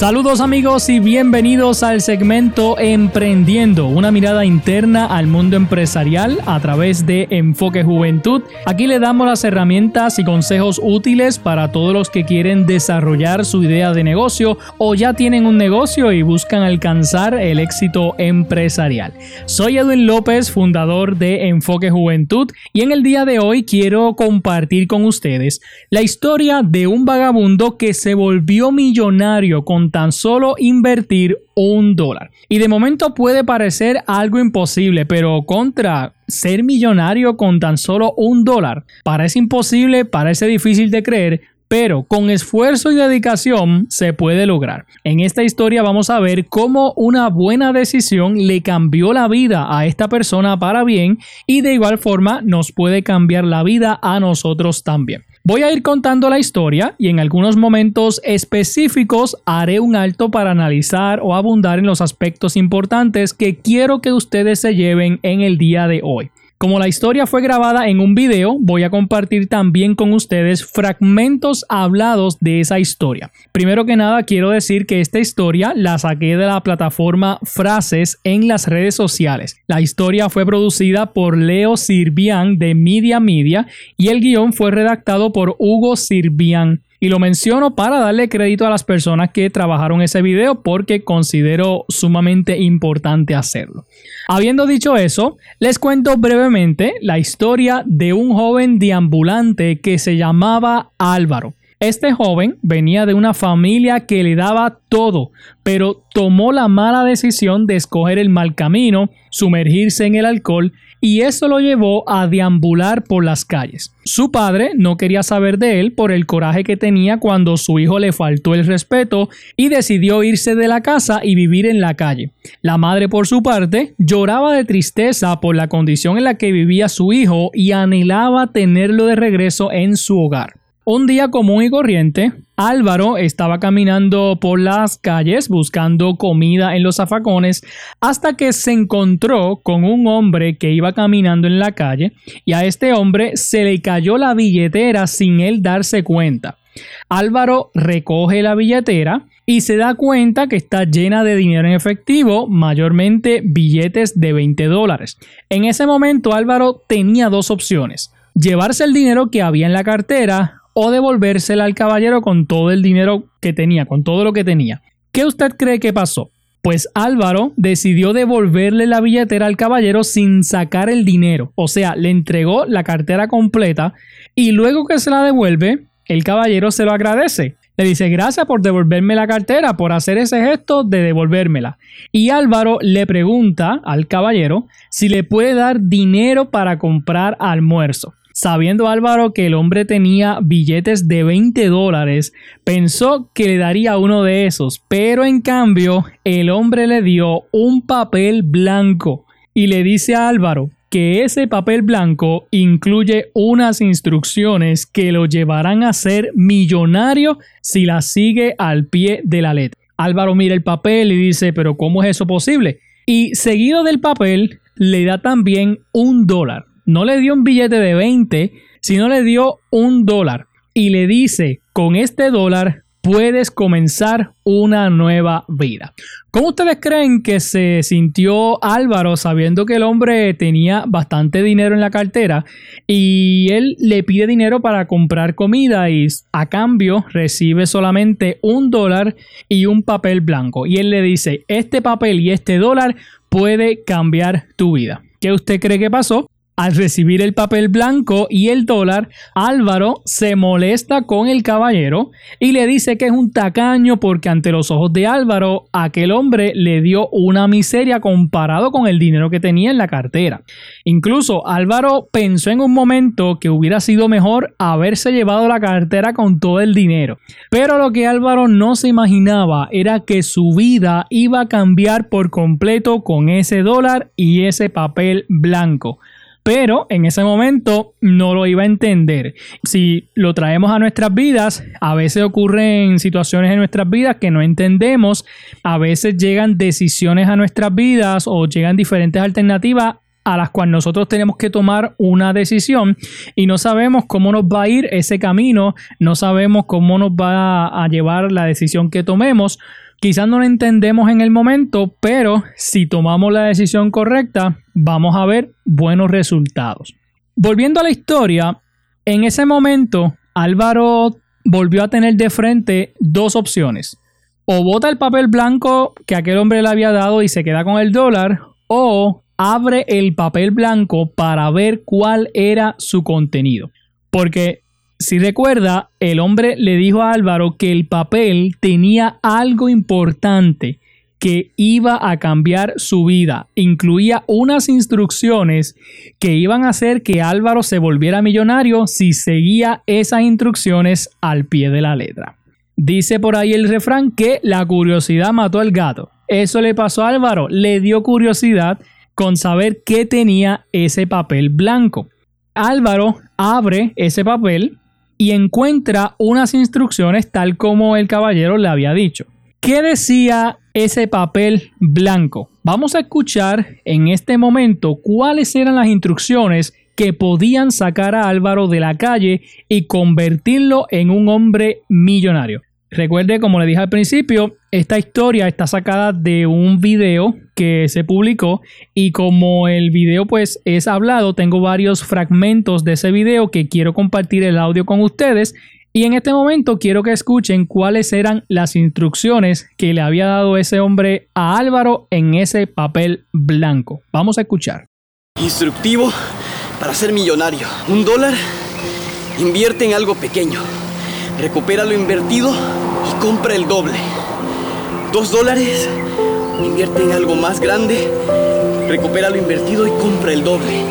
Saludos amigos y bienvenidos al segmento Emprendiendo, una mirada interna al mundo empresarial a través de Enfoque Juventud. Aquí le damos las herramientas y consejos útiles para todos los que quieren desarrollar su idea de negocio o ya tienen un negocio y buscan alcanzar el éxito empresarial. Soy Edwin López, fundador de Enfoque Juventud y en el día de hoy quiero compartir con ustedes la historia de un vagabundo que se volvió millonario con tan solo invertir un dólar. Y de momento puede parecer algo imposible, pero contra ser millonario con tan solo un dólar parece imposible, parece difícil de creer, pero con esfuerzo y dedicación se puede lograr. En esta historia vamos a ver cómo una buena decisión le cambió la vida a esta persona para bien y de igual forma nos puede cambiar la vida a nosotros también. Voy a ir contando la historia y en algunos momentos específicos haré un alto para analizar o abundar en los aspectos importantes que quiero que ustedes se lleven en el día de hoy. Como la historia fue grabada en un video, voy a compartir también con ustedes fragmentos hablados de esa historia. Primero que nada, quiero decir que esta historia la saqué de la plataforma Frases en las redes sociales. La historia fue producida por Leo Sirvian de Media Media y el guion fue redactado por Hugo Sirvian. Y lo menciono para darle crédito a las personas que trabajaron ese video porque considero sumamente importante hacerlo. Habiendo dicho eso, les cuento brevemente la historia de un joven deambulante que se llamaba Álvaro. Este joven venía de una familia que le daba todo, pero tomó la mala decisión de escoger el mal camino, sumergirse en el alcohol y eso lo llevó a deambular por las calles. Su padre no quería saber de él por el coraje que tenía cuando su hijo le faltó el respeto y decidió irse de la casa y vivir en la calle. La madre por su parte lloraba de tristeza por la condición en la que vivía su hijo y anhelaba tenerlo de regreso en su hogar. Un día común y corriente, Álvaro estaba caminando por las calles buscando comida en los zafacones hasta que se encontró con un hombre que iba caminando en la calle y a este hombre se le cayó la billetera sin él darse cuenta. Álvaro recoge la billetera y se da cuenta que está llena de dinero en efectivo, mayormente billetes de 20 dólares. En ese momento Álvaro tenía dos opciones llevarse el dinero que había en la cartera o devolvérsela al caballero con todo el dinero que tenía, con todo lo que tenía. ¿Qué usted cree que pasó? Pues Álvaro decidió devolverle la billetera al caballero sin sacar el dinero, o sea, le entregó la cartera completa y luego que se la devuelve, el caballero se lo agradece. Le dice gracias por devolverme la cartera, por hacer ese gesto de devolvérmela. Y Álvaro le pregunta al caballero si le puede dar dinero para comprar almuerzo. Sabiendo Álvaro que el hombre tenía billetes de 20 dólares, pensó que le daría uno de esos, pero en cambio el hombre le dio un papel blanco y le dice a Álvaro que ese papel blanco incluye unas instrucciones que lo llevarán a ser millonario si las sigue al pie de la letra. Álvaro mira el papel y dice, pero ¿cómo es eso posible? Y seguido del papel le da también un dólar no le dio un billete de 20, sino le dio un dólar y le dice, con este dólar puedes comenzar una nueva vida. ¿Cómo ustedes creen que se sintió Álvaro sabiendo que el hombre tenía bastante dinero en la cartera y él le pide dinero para comprar comida y a cambio recibe solamente un dólar y un papel blanco? Y él le dice, este papel y este dólar puede cambiar tu vida. ¿Qué usted cree que pasó? Al recibir el papel blanco y el dólar, Álvaro se molesta con el caballero y le dice que es un tacaño porque ante los ojos de Álvaro aquel hombre le dio una miseria comparado con el dinero que tenía en la cartera. Incluso Álvaro pensó en un momento que hubiera sido mejor haberse llevado la cartera con todo el dinero. Pero lo que Álvaro no se imaginaba era que su vida iba a cambiar por completo con ese dólar y ese papel blanco pero en ese momento no lo iba a entender. Si lo traemos a nuestras vidas, a veces ocurren situaciones en nuestras vidas que no entendemos, a veces llegan decisiones a nuestras vidas o llegan diferentes alternativas a las cuales nosotros tenemos que tomar una decisión y no sabemos cómo nos va a ir ese camino, no sabemos cómo nos va a llevar la decisión que tomemos. Quizás no lo entendemos en el momento, pero si tomamos la decisión correcta, vamos a ver buenos resultados. Volviendo a la historia, en ese momento Álvaro volvió a tener de frente dos opciones. O bota el papel blanco que aquel hombre le había dado y se queda con el dólar, o abre el papel blanco para ver cuál era su contenido. Porque si recuerda, el hombre le dijo a Álvaro que el papel tenía algo importante que iba a cambiar su vida. Incluía unas instrucciones que iban a hacer que Álvaro se volviera millonario si seguía esas instrucciones al pie de la letra. Dice por ahí el refrán que la curiosidad mató al gato. Eso le pasó a Álvaro, le dio curiosidad con saber qué tenía ese papel blanco. Álvaro abre ese papel y encuentra unas instrucciones tal como el caballero le había dicho. ¿Qué decía ese papel blanco? Vamos a escuchar en este momento cuáles eran las instrucciones que podían sacar a Álvaro de la calle y convertirlo en un hombre millonario. Recuerde, como le dije al principio, esta historia está sacada de un video que se publicó y como el video pues es hablado, tengo varios fragmentos de ese video que quiero compartir el audio con ustedes y en este momento quiero que escuchen cuáles eran las instrucciones que le había dado ese hombre a Álvaro en ese papel blanco. Vamos a escuchar. Instructivo para ser millonario. Un dólar, invierte en algo pequeño recupera lo invertido y compra el doble. Dos dólares, invierte en algo más grande, recupera lo invertido y compra el doble.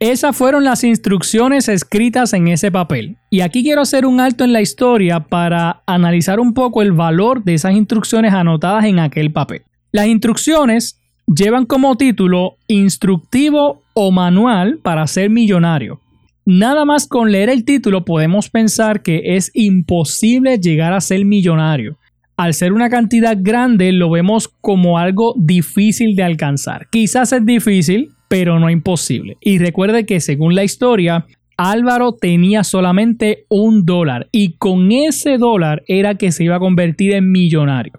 Esas fueron las instrucciones escritas en ese papel. Y aquí quiero hacer un alto en la historia para analizar un poco el valor de esas instrucciones anotadas en aquel papel. Las instrucciones llevan como título Instructivo o Manual para ser millonario. Nada más con leer el título podemos pensar que es imposible llegar a ser millonario. Al ser una cantidad grande lo vemos como algo difícil de alcanzar. Quizás es difícil, pero no imposible. Y recuerde que según la historia, Álvaro tenía solamente un dólar y con ese dólar era que se iba a convertir en millonario.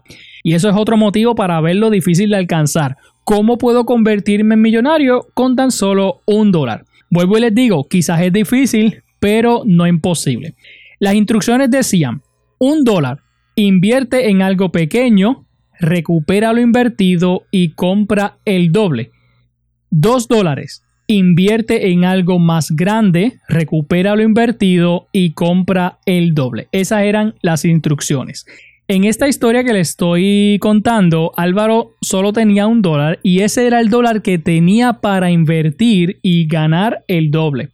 Y eso es otro motivo para verlo difícil de alcanzar. ¿Cómo puedo convertirme en millonario con tan solo un dólar? Vuelvo y les digo, quizás es difícil, pero no imposible. Las instrucciones decían, un dólar, invierte en algo pequeño, recupera lo invertido y compra el doble. Dos dólares, invierte en algo más grande, recupera lo invertido y compra el doble. Esas eran las instrucciones. En esta historia que le estoy contando, Álvaro solo tenía un dólar y ese era el dólar que tenía para invertir y ganar el doble.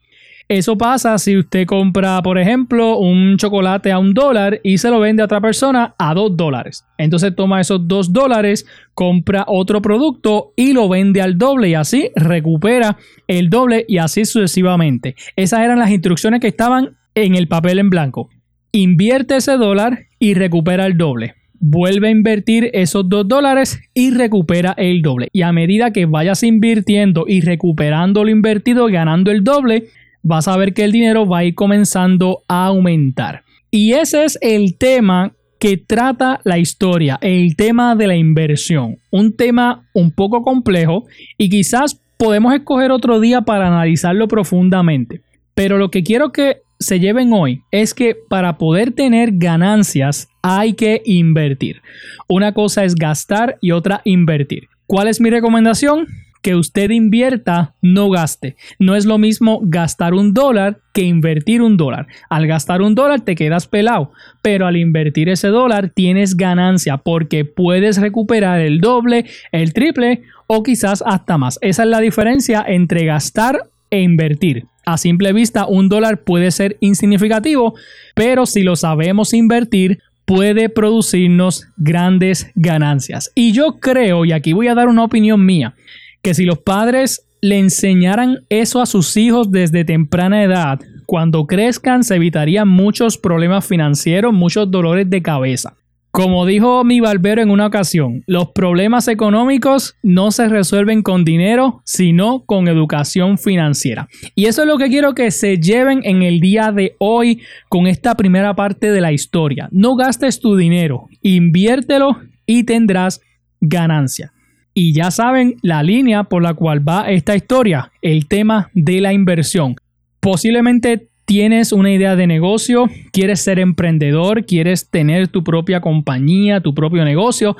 Eso pasa si usted compra, por ejemplo, un chocolate a un dólar y se lo vende a otra persona a dos dólares. Entonces toma esos dos dólares, compra otro producto y lo vende al doble y así recupera el doble y así sucesivamente. Esas eran las instrucciones que estaban en el papel en blanco invierte ese dólar y recupera el doble. Vuelve a invertir esos dos dólares y recupera el doble. Y a medida que vayas invirtiendo y recuperando lo invertido, ganando el doble, vas a ver que el dinero va a ir comenzando a aumentar. Y ese es el tema que trata la historia, el tema de la inversión. Un tema un poco complejo y quizás podemos escoger otro día para analizarlo profundamente. Pero lo que quiero que se lleven hoy es que para poder tener ganancias hay que invertir. Una cosa es gastar y otra invertir. ¿Cuál es mi recomendación? que usted invierta, no gaste. No es lo mismo gastar un dólar que invertir un dólar. Al gastar un dólar te quedas pelado, pero al invertir ese dólar tienes ganancia porque puedes recuperar el doble, el triple o quizás hasta más. Esa es la diferencia entre gastar e invertir. A simple vista, un dólar puede ser insignificativo, pero si lo sabemos invertir, puede producirnos grandes ganancias. Y yo creo, y aquí voy a dar una opinión mía, que si los padres le enseñaran eso a sus hijos desde temprana edad, cuando crezcan se evitarían muchos problemas financieros, muchos dolores de cabeza. Como dijo mi barbero en una ocasión, los problemas económicos no se resuelven con dinero, sino con educación financiera. Y eso es lo que quiero que se lleven en el día de hoy con esta primera parte de la historia. No gastes tu dinero, inviértelo y tendrás ganancia. Y ya saben la línea por la cual va esta historia, el tema de la inversión. Posiblemente tienes una idea de negocio, quieres ser emprendedor, quieres tener tu propia compañía, tu propio negocio,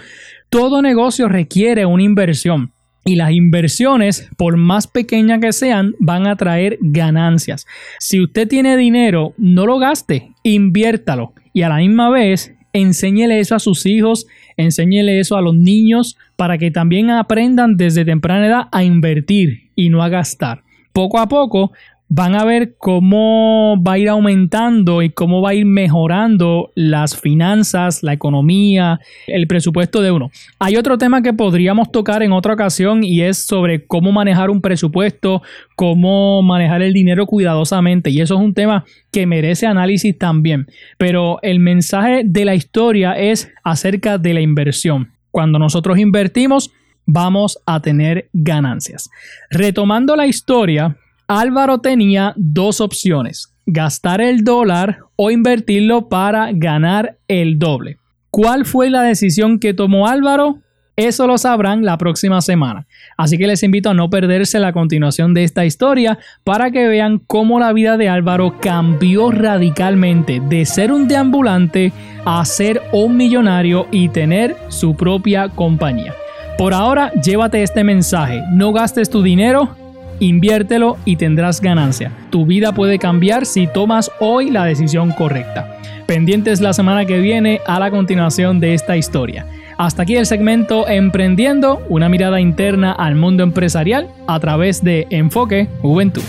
todo negocio requiere una inversión. Y las inversiones, por más pequeñas que sean, van a traer ganancias. Si usted tiene dinero, no lo gaste, inviértalo. Y a la misma vez, enséñele eso a sus hijos, enséñele eso a los niños, para que también aprendan desde temprana edad a invertir y no a gastar. Poco a poco van a ver cómo va a ir aumentando y cómo va a ir mejorando las finanzas, la economía, el presupuesto de uno. Hay otro tema que podríamos tocar en otra ocasión y es sobre cómo manejar un presupuesto, cómo manejar el dinero cuidadosamente y eso es un tema que merece análisis también. Pero el mensaje de la historia es acerca de la inversión. Cuando nosotros invertimos, vamos a tener ganancias. Retomando la historia, Álvaro tenía dos opciones, gastar el dólar o invertirlo para ganar el doble. ¿Cuál fue la decisión que tomó Álvaro? Eso lo sabrán la próxima semana. Así que les invito a no perderse la continuación de esta historia para que vean cómo la vida de Álvaro cambió radicalmente de ser un deambulante a ser un millonario y tener su propia compañía. Por ahora, llévate este mensaje. No gastes tu dinero Inviértelo y tendrás ganancia. Tu vida puede cambiar si tomas hoy la decisión correcta. Pendientes la semana que viene a la continuación de esta historia. Hasta aquí el segmento Emprendiendo, una mirada interna al mundo empresarial a través de Enfoque Juventud.